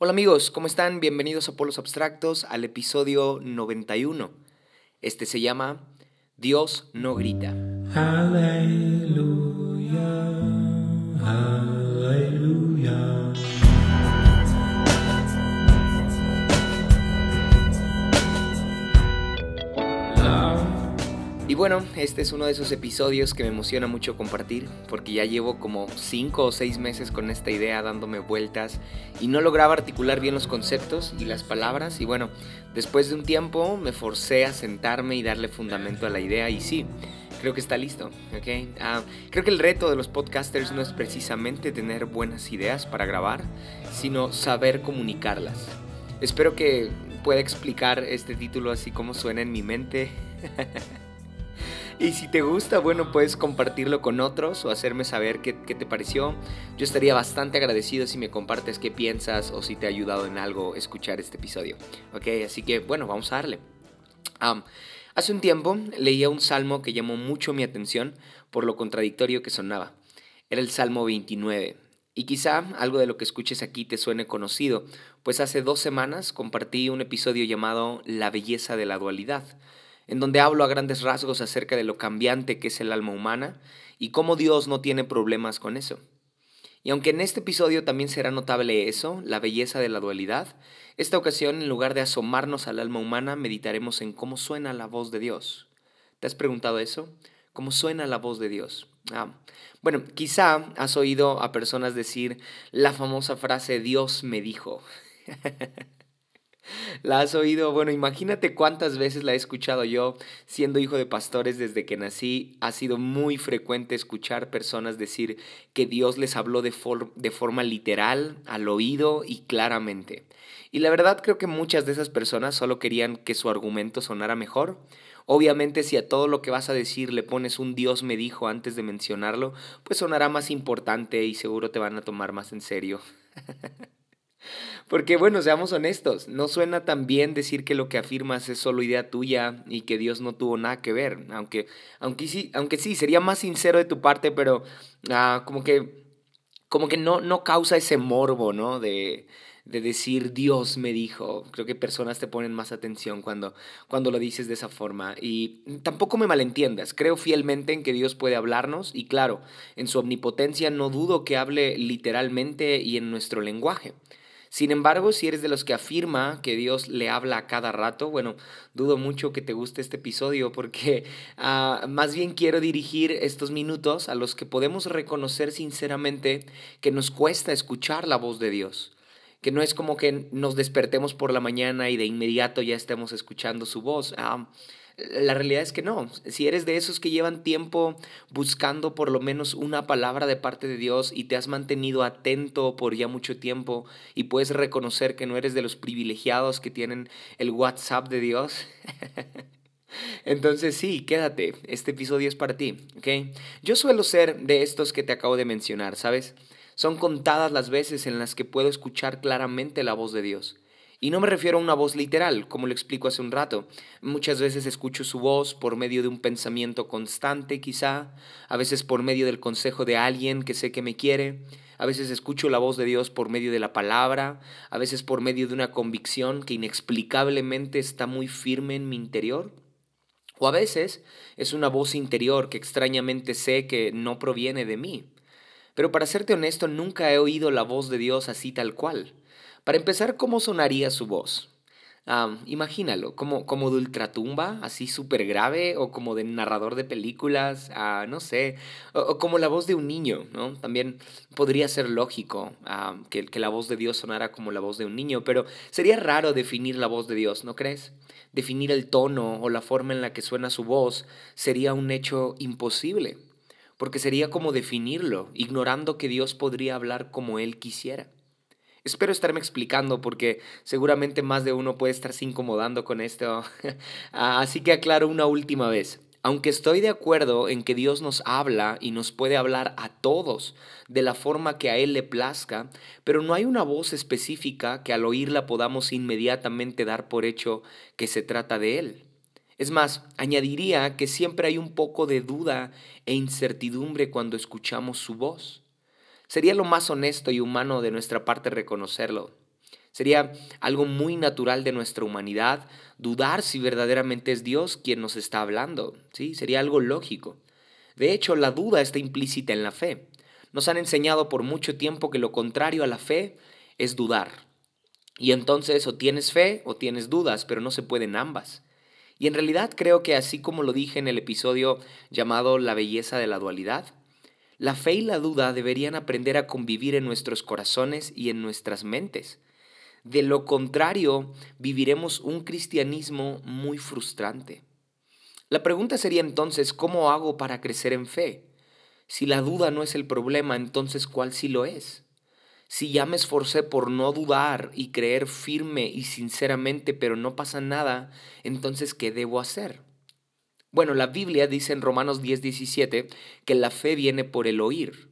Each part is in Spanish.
Hola amigos, ¿cómo están? Bienvenidos a Polos Abstractos al episodio 91. Este se llama Dios no grita. Aleluya, bueno, este es uno de esos episodios que me emociona mucho compartir, porque ya llevo como 5 o 6 meses con esta idea dándome vueltas y no lograba articular bien los conceptos y las palabras. Y bueno, después de un tiempo me forcé a sentarme y darle fundamento a la idea y sí, creo que está listo. ¿ok? Ah, creo que el reto de los podcasters no es precisamente tener buenas ideas para grabar, sino saber comunicarlas. Espero que pueda explicar este título así como suena en mi mente. Y si te gusta, bueno, puedes compartirlo con otros o hacerme saber qué, te pareció. Yo estaría bastante agradecido si me compartes qué piensas o si te ha ayudado en algo escuchar este episodio. Ok, así que bueno, vamos a darle. Um, hace un tiempo leía un salmo que llamó mucho mi atención por lo contradictorio que sonaba. Era el Salmo 29. Y quizá algo de lo que escuches aquí te suene conocido, pues hace dos semanas compartí un episodio llamado La belleza de la dualidad en donde hablo a grandes rasgos acerca de lo cambiante que es el alma humana y cómo Dios no tiene problemas con eso. Y aunque en este episodio también será notable eso, la belleza de la dualidad, esta ocasión en lugar de asomarnos al alma humana meditaremos en cómo suena la voz de Dios. ¿Te has preguntado eso? ¿Cómo suena la voz de Dios? Ah, bueno, quizá has oído a personas decir la famosa frase Dios me dijo. ¿La has oído? Bueno, imagínate cuántas veces la he escuchado yo siendo hijo de pastores desde que nací. Ha sido muy frecuente escuchar personas decir que Dios les habló de, for de forma literal, al oído y claramente. Y la verdad creo que muchas de esas personas solo querían que su argumento sonara mejor. Obviamente si a todo lo que vas a decir le pones un Dios me dijo antes de mencionarlo, pues sonará más importante y seguro te van a tomar más en serio. Porque bueno, seamos honestos, no suena tan bien decir que lo que afirmas es solo idea tuya y que Dios no tuvo nada que ver, aunque, aunque, sí, aunque sí, sería más sincero de tu parte, pero ah, como que, como que no, no causa ese morbo, ¿no? De, de decir Dios me dijo. Creo que personas te ponen más atención cuando, cuando lo dices de esa forma. Y tampoco me malentiendas, creo fielmente en que Dios puede hablarnos y claro, en su omnipotencia no dudo que hable literalmente y en nuestro lenguaje. Sin embargo, si eres de los que afirma que Dios le habla a cada rato, bueno, dudo mucho que te guste este episodio porque uh, más bien quiero dirigir estos minutos a los que podemos reconocer sinceramente que nos cuesta escuchar la voz de Dios que no es como que nos despertemos por la mañana y de inmediato ya estemos escuchando su voz. Uh, la realidad es que no. Si eres de esos que llevan tiempo buscando por lo menos una palabra de parte de Dios y te has mantenido atento por ya mucho tiempo y puedes reconocer que no eres de los privilegiados que tienen el WhatsApp de Dios. Entonces sí, quédate, este episodio es para ti, ¿ok? Yo suelo ser de estos que te acabo de mencionar, ¿sabes? Son contadas las veces en las que puedo escuchar claramente la voz de Dios. Y no me refiero a una voz literal, como lo explico hace un rato. Muchas veces escucho su voz por medio de un pensamiento constante, quizá, a veces por medio del consejo de alguien que sé que me quiere, a veces escucho la voz de Dios por medio de la palabra, a veces por medio de una convicción que inexplicablemente está muy firme en mi interior. O a veces es una voz interior que extrañamente sé que no proviene de mí. Pero para serte honesto, nunca he oído la voz de Dios así tal cual. Para empezar, ¿cómo sonaría su voz? imagínalo, como, como de ultratumba, así súper grave, o como de narrador de películas, ah, no sé, o, como la voz de un niño, ¿no? También podría ser lógico que, que la voz de Dios sonara como la voz de un niño, pero sería raro definir la voz de Dios, ¿no crees? Definir el tono o la forma en la que suena su voz sería un hecho imposible, porque sería como definirlo, ignorando que Dios podría hablar como Él quisiera. Espero estarme explicando porque seguramente más de uno puede estarse incomodando con esto. Así que aclaro una última vez. Aunque estoy de acuerdo en que Dios nos habla y nos puede hablar a todos de la forma que a Él le plazca, pero no hay una voz específica que al oírla podamos inmediatamente dar por hecho que se trata de Él. Es más, añadiría que siempre hay un poco de duda e incertidumbre cuando escuchamos su voz. Sería lo más honesto y humano de nuestra parte reconocerlo. Sería algo muy natural de nuestra humanidad dudar si verdaderamente es Dios quien nos está hablando. ¿sí? Sería algo lógico. De hecho, la duda está implícita en la fe. Nos han enseñado por mucho tiempo que lo contrario a la fe es dudar. Y entonces o tienes fe o tienes dudas, pero no se pueden ambas. Y en realidad creo que así como lo dije en el episodio llamado La belleza de la dualidad, la fe y la duda deberían aprender a convivir en nuestros corazones y en nuestras mentes. De lo contrario, viviremos un cristianismo muy frustrante. La pregunta sería entonces, ¿cómo hago para crecer en fe? Si la duda no es el problema, entonces ¿cuál sí lo es? Si ya me esforcé por no dudar y creer firme y sinceramente, pero no pasa nada, entonces ¿qué debo hacer? Bueno, la Biblia dice en Romanos 10, 17 que la fe viene por el oír.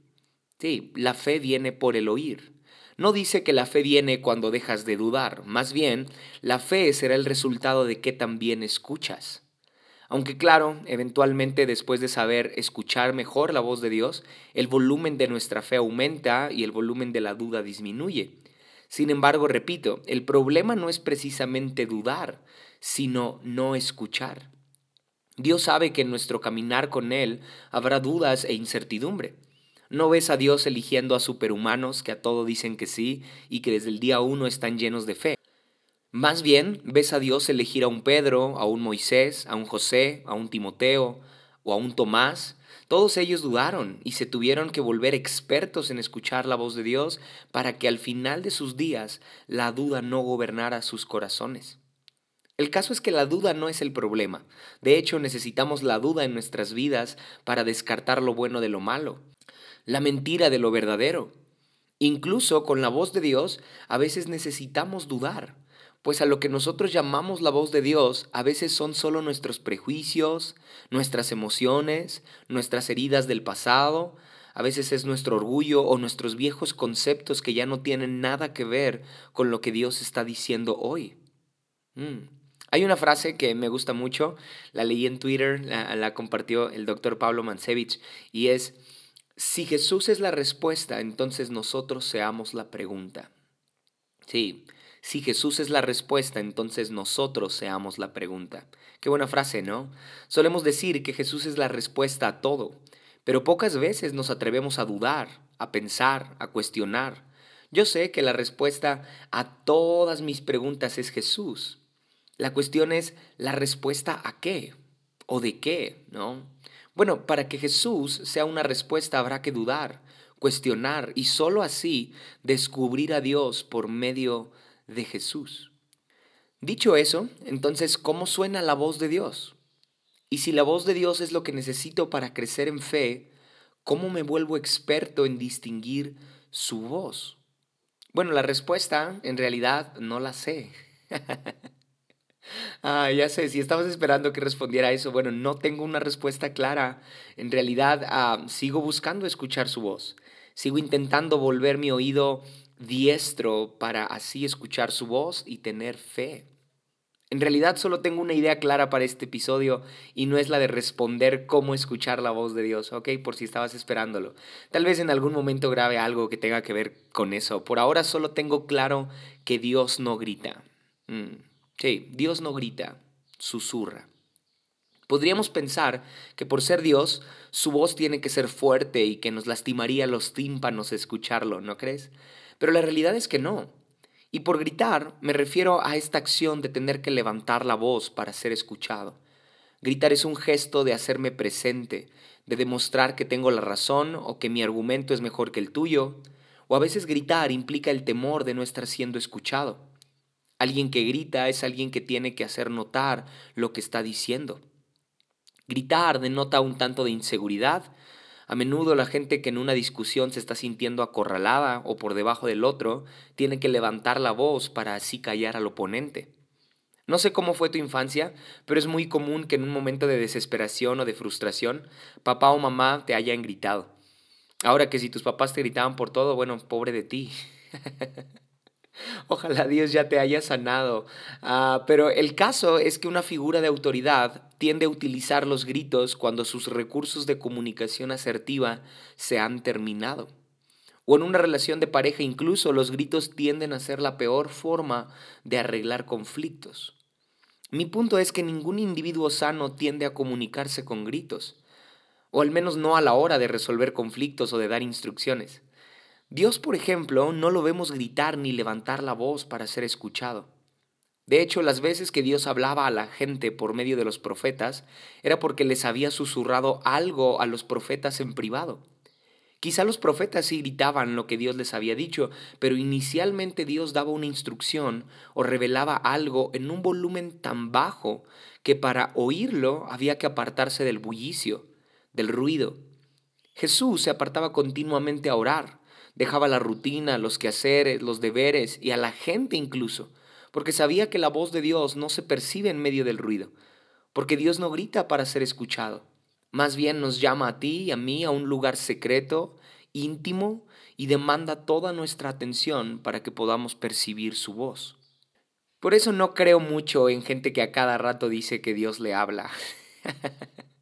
Sí, la fe viene por el oír. No dice que la fe viene cuando dejas de dudar, más bien, la fe será el resultado de que también escuchas. Aunque claro, eventualmente después de saber escuchar mejor la voz de Dios, el volumen de nuestra fe aumenta y el volumen de la duda disminuye. Sin embargo, repito, el problema no es precisamente dudar, sino no escuchar. Dios sabe que en nuestro caminar con Él habrá dudas e incertidumbre. No ves a Dios eligiendo a superhumanos que a todo dicen que sí y que desde el día uno están llenos de fe. Más bien ves a Dios elegir a un Pedro, a un Moisés, a un José, a un Timoteo o a un Tomás. Todos ellos dudaron y se tuvieron que volver expertos en escuchar la voz de Dios para que al final de sus días la duda no gobernara sus corazones. El caso es que la duda no es el problema. De hecho, necesitamos la duda en nuestras vidas para descartar lo bueno de lo malo, la mentira de lo verdadero. Incluso con la voz de Dios, a veces necesitamos dudar, pues a lo que nosotros llamamos la voz de Dios, a veces son solo nuestros prejuicios, nuestras emociones, nuestras heridas del pasado, a veces es nuestro orgullo o nuestros viejos conceptos que ya no tienen nada que ver con lo que Dios está diciendo hoy. Mm. Hay una frase que me gusta mucho, la leí en Twitter, la, compartió el doctor Pablo Mansevich, y es, si Jesús es la respuesta, entonces nosotros seamos la pregunta. Sí, si Jesús es la respuesta, entonces nosotros seamos la pregunta. Qué buena frase, ¿no? Solemos decir que Jesús es la respuesta a todo, pero pocas veces nos atrevemos a dudar, a pensar, a cuestionar. Yo sé que la respuesta a todas mis preguntas es Jesús, la cuestión es la respuesta a qué o de qué, ¿no? Bueno, para que Jesús sea una respuesta habrá que dudar, cuestionar y sólo así descubrir a Dios por medio de Jesús. Dicho eso, entonces, ¿cómo suena la voz de Dios? Y si la voz de Dios es lo que necesito para crecer en fe, ¿cómo me vuelvo experto en distinguir su voz? Bueno, la respuesta en realidad no la sé. Ah, ya sé, si estabas esperando que respondiera eso, bueno, no tengo una respuesta clara. En realidad, ah, sigo buscando escuchar su voz. Sigo intentando volver mi oído diestro para así escuchar su voz y tener fe. En realidad solo tengo una idea clara para este episodio y no es la de responder cómo escuchar la voz de Dios, ¿ok? Por si estabas esperándolo. Tal vez en algún momento grabe algo que tenga que ver con eso. Por ahora solo tengo claro que Dios no grita. Mm. Sí, Dios no grita, susurra. Podríamos pensar que por ser Dios, su voz tiene que ser fuerte y que nos lastimaría los tímpanos escucharlo, ¿no crees? Pero la realidad es que no. Y por gritar me refiero a esta acción de tener que levantar la voz para ser escuchado. Gritar es un gesto de hacerme presente, de demostrar que tengo la razón o que mi argumento es mejor que el tuyo, o a veces gritar implica el temor de no estar siendo escuchado. Alguien que grita es alguien que tiene que hacer notar lo que está diciendo. Gritar denota un tanto de inseguridad. A menudo la gente que en una discusión se está sintiendo acorralada o por debajo del otro tiene que levantar la voz para así callar al oponente. No sé cómo fue tu infancia, pero es muy común que en un momento de desesperación o de frustración, papá o mamá te hayan gritado. Ahora que si tus papás te gritaban por todo, bueno, pobre de ti. Ojalá Dios ya te haya sanado. Ah, pero el caso es que una figura de autoridad tiende a utilizar los gritos cuando sus recursos de comunicación asertiva se han terminado. O en una relación de pareja incluso los gritos tienden a ser la peor forma de arreglar conflictos. Mi punto es que ningún individuo sano tiende a comunicarse con gritos, o al menos no a la hora de resolver conflictos o de dar instrucciones. Dios, por ejemplo, no lo vemos gritar ni levantar la voz para ser escuchado. De hecho, las veces que Dios hablaba a la gente por medio de los profetas era porque les había susurrado algo a los profetas en privado. Quizá los profetas sí gritaban lo que Dios les había dicho, pero inicialmente Dios daba una instrucción o revelaba algo en un volumen tan bajo que para oírlo había que apartarse del bullicio, del ruido. Jesús se apartaba continuamente a orar, dejaba la rutina, los quehaceres, los deberes y a la gente incluso porque sabía que la voz de Dios no se percibe en medio del ruido, porque Dios no grita para ser escuchado, más bien nos llama a ti y a mí a un lugar secreto, íntimo, y demanda toda nuestra atención para que podamos percibir su voz. Por eso no creo mucho en gente que a cada rato dice que Dios le habla.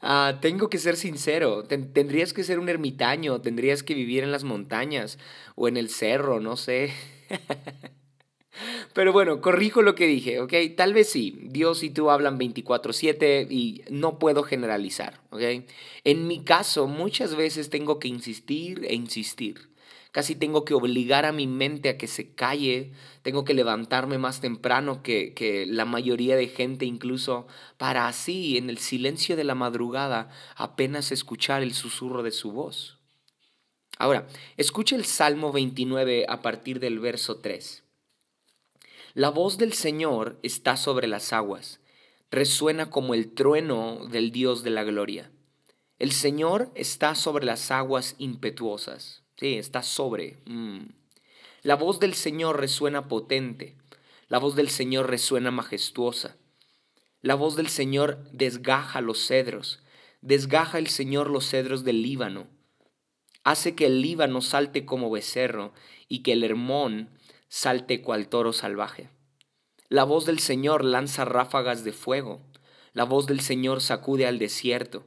Ah, tengo que ser sincero, tendrías que ser un ermitaño, tendrías que vivir en las montañas o en el cerro, no sé. Pero bueno, corrijo lo que dije, ¿ok? Tal vez sí, Dios y tú hablan 24/7 y no puedo generalizar, ¿ok? En mi caso, muchas veces tengo que insistir e insistir. Casi tengo que obligar a mi mente a que se calle, tengo que levantarme más temprano que, que la mayoría de gente incluso, para así, en el silencio de la madrugada, apenas escuchar el susurro de su voz. Ahora, escucha el Salmo 29 a partir del verso 3. La voz del Señor está sobre las aguas, resuena como el trueno del Dios de la gloria. El Señor está sobre las aguas impetuosas. Sí, está sobre. Mm. La voz del Señor resuena potente. La voz del Señor resuena majestuosa. La voz del Señor desgaja los cedros. Desgaja el Señor los cedros del Líbano. Hace que el Líbano salte como becerro y que el Hermón salte cual toro salvaje. La voz del Señor lanza ráfagas de fuego, la voz del Señor sacude al desierto.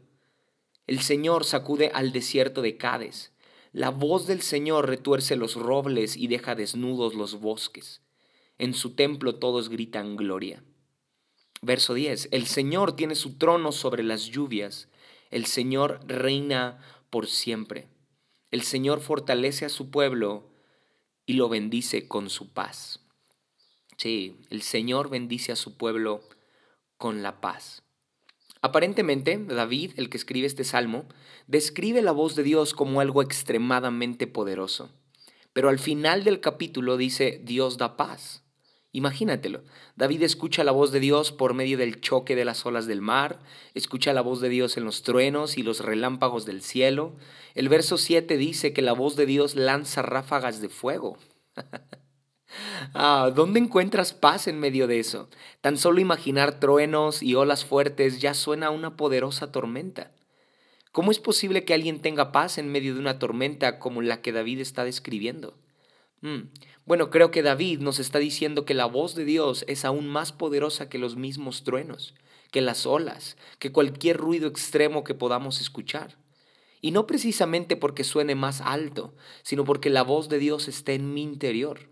El Señor sacude al desierto de Cades. La voz del Señor retuerce los robles y deja desnudos los bosques. En su templo todos gritan gloria. Verso 10. El Señor tiene su trono sobre las lluvias. El Señor reina por siempre. El Señor fortalece a su pueblo y lo bendice con su paz. Sí, el Señor bendice a su pueblo con la paz. Aparentemente, David, el que escribe este salmo, describe la voz de Dios como algo extremadamente poderoso. Pero al final del capítulo dice, Dios da paz. Imagínatelo, David escucha la voz de Dios por medio del choque de las olas del mar, escucha la voz de Dios en los truenos y los relámpagos del cielo. El verso 7 dice que la voz de Dios lanza ráfagas de fuego. ah, ¿Dónde encuentras paz en medio de eso? Tan solo imaginar truenos y olas fuertes ya suena a una poderosa tormenta. ¿Cómo es posible que alguien tenga paz en medio de una tormenta como la que David está describiendo? Mm, bueno, creo que David nos está diciendo que la voz de Dios es aún más poderosa que los mismos truenos, que las olas, que cualquier ruido extremo que podamos escuchar. Y no precisamente porque suene más alto, sino porque la voz de Dios está en mi interior.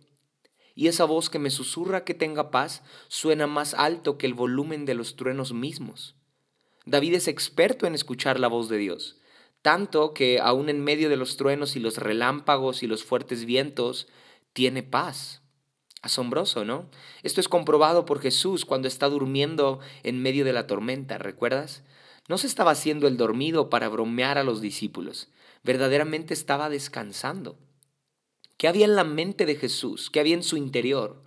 Y esa voz que me susurra que tenga paz suena más alto que el volumen de los truenos mismos. David es experto en escuchar la voz de Dios, tanto que aún en medio de los truenos y los relámpagos y los fuertes vientos, tiene paz. Asombroso, ¿no? Esto es comprobado por Jesús cuando está durmiendo en medio de la tormenta, ¿recuerdas? No se estaba haciendo el dormido para bromear a los discípulos, verdaderamente estaba descansando. ¿Qué había en la mente de Jesús? ¿Qué había en su interior?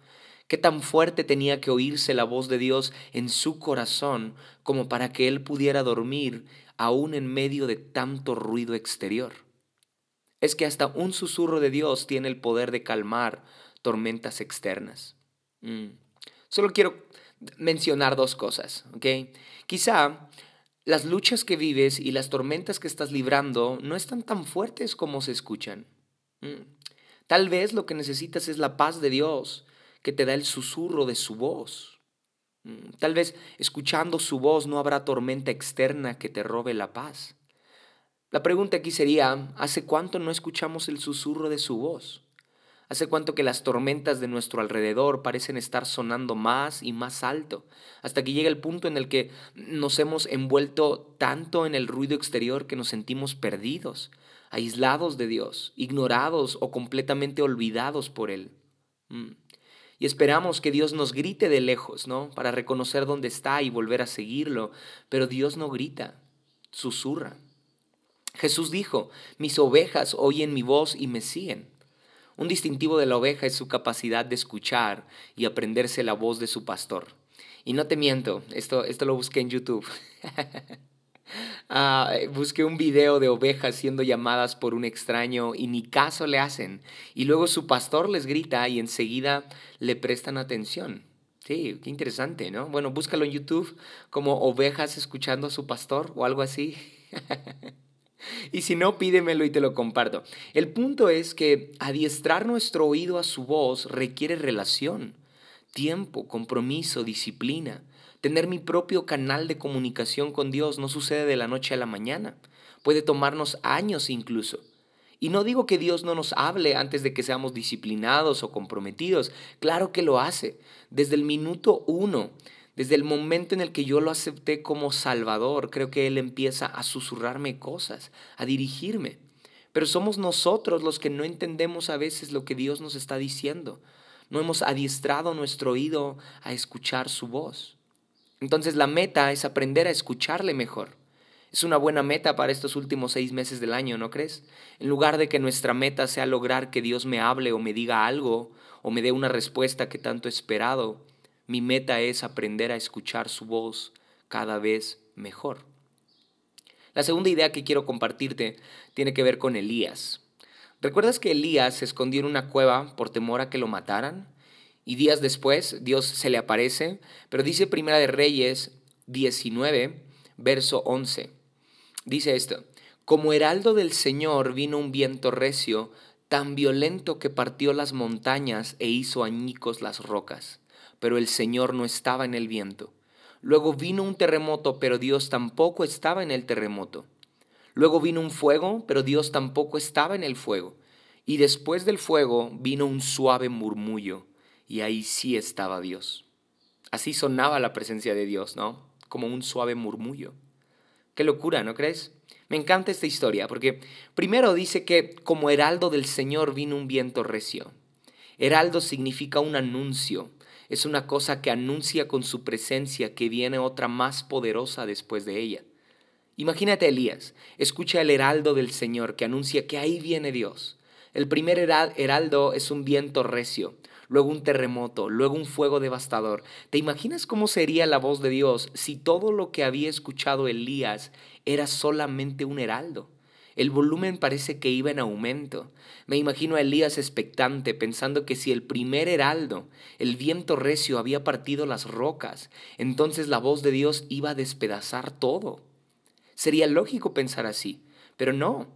¿Qué tan fuerte tenía que oírse la voz de Dios en su corazón como para que él pudiera dormir aún en medio de tanto ruido exterior? es que hasta un susurro de Dios tiene el poder de calmar tormentas externas. Mm. Solo quiero mencionar dos cosas, ¿ok? Quizá las luchas que vives y las tormentas que estás librando no están tan fuertes como se escuchan. Mm. Tal vez lo que necesitas es la paz de Dios que te da el susurro de su voz. Mm. Tal vez escuchando su voz no habrá tormenta externa que te robe la paz. La pregunta aquí sería, ¿hace cuánto no escuchamos el susurro de su voz? ¿Hace cuánto que las tormentas de nuestro alrededor parecen estar sonando más y más alto? Hasta que llega el punto en el que nos hemos envuelto tanto en el ruido exterior que nos sentimos perdidos, aislados de Dios, ignorados o completamente olvidados por Él. Mm. Y esperamos que Dios nos grite de lejos, ¿no? Para reconocer dónde está y volver a seguirlo. Pero Dios no grita, susurra. Jesús dijo, mis ovejas oyen mi voz y me siguen. Un distintivo de la oveja es su capacidad de escuchar y aprenderse la voz de su pastor. Y no te miento, esto, esto lo busqué en YouTube. Ah, busqué un video de ovejas siendo llamadas por un extraño y ni caso le hacen. Y luego su pastor les grita y enseguida le prestan atención. Sí, qué interesante, ¿no? Bueno, búscalo en YouTube como ovejas escuchando a su pastor o algo así. Y si no, pídemelo y te lo comparto. El punto es que adiestrar nuestro oído a su voz requiere relación, tiempo, compromiso, disciplina. Tener mi propio canal de comunicación con Dios no sucede de la noche a la mañana. Puede tomarnos años incluso. Y no digo que Dios no nos hable antes de que seamos disciplinados o comprometidos. Claro que lo hace. Desde el minuto uno desde el momento en el que yo lo acepté como Salvador, creo que Él empieza a susurrarme cosas, a dirigirme. Pero somos nosotros los que no entendemos a veces lo que Dios nos está diciendo. No hemos adiestrado nuestro oído a escuchar su voz. Entonces la meta es aprender a escucharle mejor. Es una buena meta para estos últimos seis meses del año, ¿no crees? En lugar de que nuestra meta sea lograr que Dios me hable o me diga algo o me dé una respuesta que tanto he esperado, mi meta es aprender a escuchar su voz cada vez mejor. La segunda idea que quiero compartirte tiene que ver con Elías. ¿Recuerdas que Elías se escondió en una cueva por temor a que lo mataran? Y días después Dios se le aparece, pero dice Primera de Reyes 19, verso 11. Dice esto, como heraldo del Señor vino un viento recio, tan violento que partió las montañas e hizo añicos las rocas pero el Señor no estaba en el viento. Luego vino un terremoto, pero Dios tampoco estaba en el terremoto. Luego vino un fuego, pero Dios tampoco estaba en el fuego. Y después del fuego vino un suave murmullo, y ahí sí estaba Dios. Así sonaba la presencia de Dios, ¿no? Como un suave murmullo. Qué locura, ¿no crees? Me encanta esta historia, porque primero dice que como heraldo del Señor vino un viento recio. Heraldo significa un anuncio, es una cosa que anuncia con su presencia que viene otra más poderosa después de ella. Imagínate Elías, escucha el heraldo del Señor que anuncia que ahí viene Dios. El primer heraldo es un viento recio, luego un terremoto, luego un fuego devastador. ¿Te imaginas cómo sería la voz de Dios si todo lo que había escuchado Elías era solamente un heraldo? El volumen parece que iba en aumento. Me imagino a Elías expectante, pensando que si el primer heraldo, el viento recio, había partido las rocas, entonces la voz de Dios iba a despedazar todo. Sería lógico pensar así, pero no.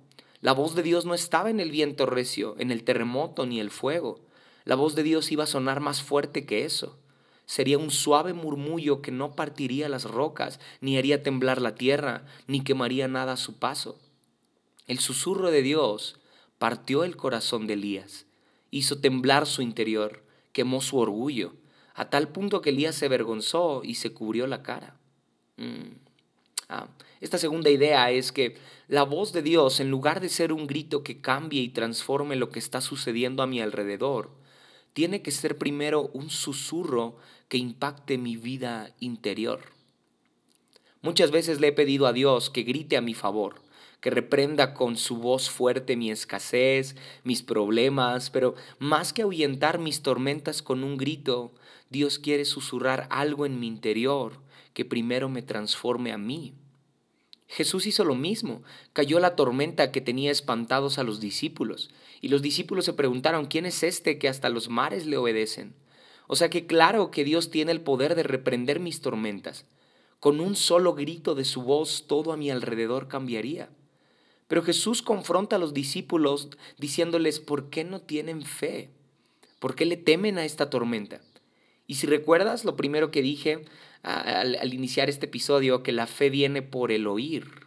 La voz de Dios no estaba en el viento recio, en el terremoto ni el fuego. La voz de Dios iba a sonar más fuerte que eso. Sería un suave murmullo que no partiría las rocas, ni haría temblar la tierra, ni quemaría nada a su paso. El susurro de Dios partió el corazón de Elías, hizo temblar su interior, quemó su orgullo, a tal punto que Elías se avergonzó y se cubrió la cara. Mm. Ah, esta segunda idea es que la voz de Dios, en lugar de ser un grito que cambie y transforme lo que está sucediendo a mi alrededor, tiene que ser primero un susurro que impacte mi vida interior. Muchas veces le he pedido a Dios que grite a mi favor, que reprenda con su voz fuerte mi escasez, mis problemas, pero más que ahuyentar mis tormentas con un grito, Dios quiere susurrar algo en mi interior que primero me transforme a mí. Jesús hizo lo mismo, cayó la tormenta que tenía espantados a los discípulos, y los discípulos se preguntaron, ¿quién es este que hasta los mares le obedecen? O sea que claro que Dios tiene el poder de reprender mis tormentas. Con un solo grito de su voz todo a mi alrededor cambiaría. Pero Jesús confronta a los discípulos diciéndoles, ¿por qué no tienen fe? ¿Por qué le temen a esta tormenta? Y si recuerdas lo primero que dije al, iniciar este episodio, que la fe viene por el oír.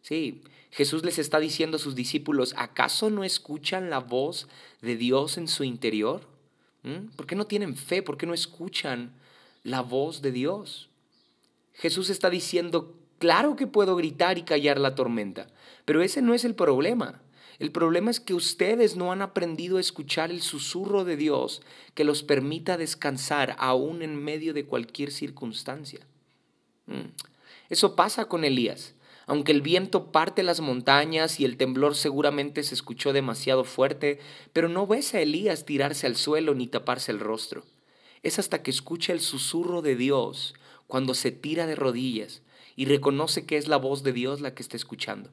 Sí, Jesús les está diciendo a sus discípulos, ¿acaso no escuchan la voz de Dios en su interior? ¿Mm? ¿Por qué no tienen fe? ¿Por qué no escuchan la voz de Dios? Jesús está diciendo, claro que puedo gritar y callar la tormenta, pero ese no es el problema. El problema es que ustedes no han aprendido a escuchar el susurro de Dios que los permita descansar aún en medio de cualquier circunstancia. ¿Mm? Eso pasa con Elías. Aunque el viento parte las montañas y el temblor seguramente se escuchó demasiado fuerte, pero no ves a Elías tirarse al suelo ni taparse el rostro. Es hasta que escucha el susurro de Dios cuando se tira de rodillas y reconoce que es la voz de Dios la que está escuchando.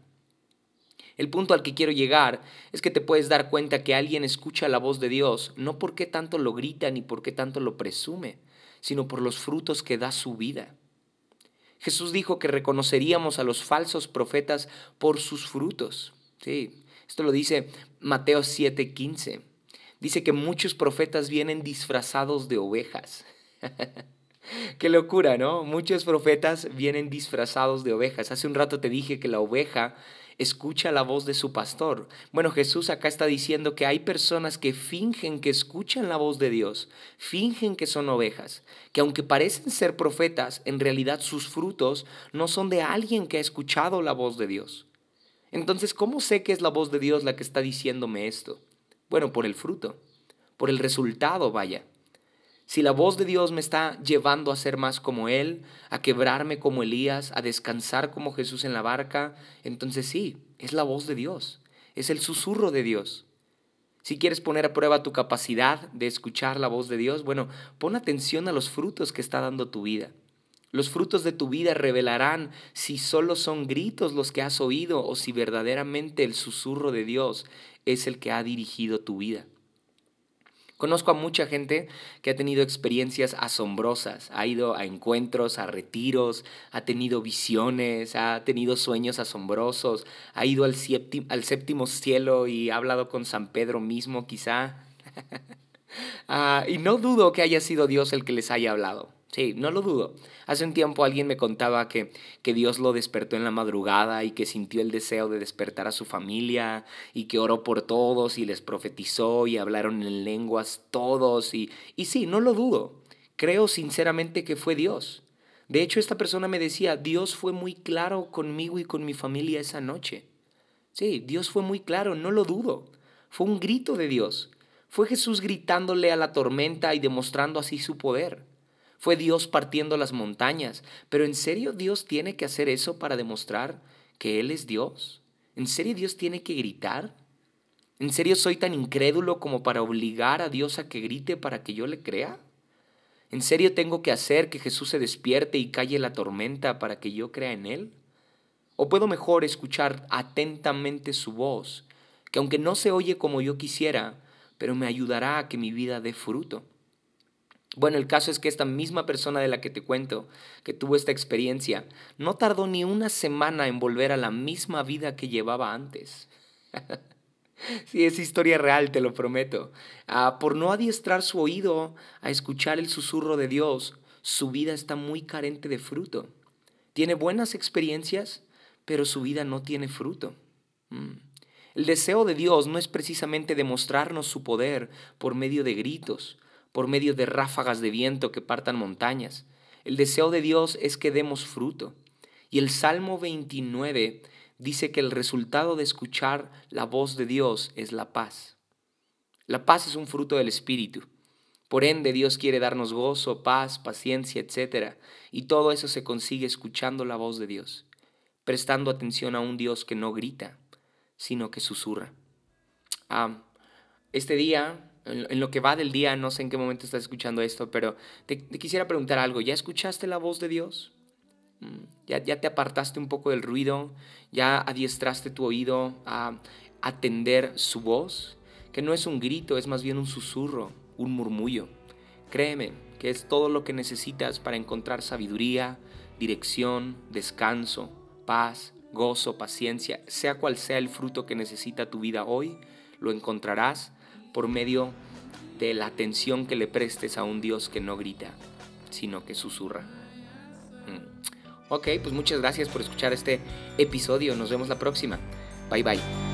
El punto al que quiero llegar es que te puedes dar cuenta que alguien escucha la voz de Dios no porque tanto lo grita ni porque tanto lo presume, sino por los frutos que da su vida. Jesús dijo que reconoceríamos a los falsos profetas por sus frutos. Sí, esto lo dice Mateo 7:15. Dice que muchos profetas vienen disfrazados de ovejas. Qué locura, ¿no? Muchos profetas vienen disfrazados de ovejas. Hace un rato te dije que la oveja escucha la voz de su pastor. Bueno, Jesús acá está diciendo que hay personas que fingen que escuchan la voz de Dios, fingen que son ovejas, que aunque parecen ser profetas, en realidad sus frutos no son de alguien que ha escuchado la voz de Dios. Entonces, ¿cómo sé que es la voz de Dios la que está diciéndome esto? Bueno, por el fruto, por el resultado, vaya. Si la voz de Dios me está llevando a ser más como Él, a quebrarme como Elías, a descansar como Jesús en la barca, entonces sí, es la voz de Dios, es el susurro de Dios. Si quieres poner a prueba tu capacidad de escuchar la voz de Dios, bueno, pon atención a los frutos que está dando tu vida. Los frutos de tu vida revelarán si solo son gritos los que has oído o si verdaderamente el susurro de Dios es el que ha dirigido tu vida. Conozco a mucha gente que ha tenido experiencias asombrosas, ha ido a encuentros, a retiros, ha tenido visiones, ha tenido sueños asombrosos, ha ido al, séptimo, cielo y ha hablado con San Pedro mismo quizá. Ah, y no dudo que haya sido Dios el que les haya hablado. Sí, no lo dudo. Hace un tiempo alguien me contaba que, que Dios lo despertó en la madrugada y que sintió el deseo de despertar a su familia y que oró por todos y les profetizó y hablaron en lenguas todos y, y sí, no lo dudo. Creo sinceramente que fue Dios. De hecho, esta persona me decía, Dios fue muy claro conmigo y con mi familia esa noche. Sí, Dios fue muy claro, no lo dudo. Fue un grito de Dios. Fue Jesús gritándole a la tormenta y demostrando así su poder. Fue Dios partiendo las montañas. Pero ¿en serio Dios tiene que hacer eso para demostrar que Él es Dios? ¿En serio Dios tiene que gritar? ¿En serio soy tan incrédulo como para obligar a Dios a que grite para que yo le crea? ¿En serio tengo que hacer que Jesús se despierte y calle la tormenta para que yo crea en Él? ¿O puedo mejor escuchar atentamente su voz, que aunque no se oye como yo quisiera, pero me ayudará a que mi vida dé fruto? Bueno, el caso es que esta misma persona de la que te cuento, que tuvo esta experiencia, no tardó ni una semana en volver a la misma vida que llevaba antes. sí, es historia real, te lo prometo. Ah, por no adiestrar su oído a escuchar el susurro de Dios, su vida está muy carente de fruto. Tiene buenas experiencias, pero su vida no tiene fruto. Mm. El deseo de Dios no es precisamente demostrarnos su poder por medio de gritos, por medio de ráfagas de viento que partan montañas. El deseo de Dios es que demos fruto. Y el Salmo 29 dice que el resultado de escuchar la voz de Dios es la paz. La paz es un fruto del Espíritu. Por ende, Dios quiere darnos gozo, paz, paciencia, etc. Y todo eso se consigue escuchando la voz de Dios, prestando atención a un Dios que no grita, sino que susurra. Ah, este día en, lo que va del día, no sé en qué momento estás escuchando esto, pero te, quisiera preguntar algo. ¿Ya escuchaste la voz de Dios? Mm, ¿Ya, ¿Ya te apartaste un poco del ruido? ¿Ya adiestraste tu oído a atender su voz? Que no es un grito, es más bien un susurro, un murmullo. Créeme que es todo lo que necesitas para encontrar sabiduría, dirección, descanso, paz, gozo, paciencia, sea cual sea el fruto que necesita tu vida hoy, lo encontrarás por medio de la atención que le prestes a un Dios que no grita, sino que susurra. Mm. Ok, pues muchas gracias por escuchar este episodio. Nos vemos la próxima. Bye bye.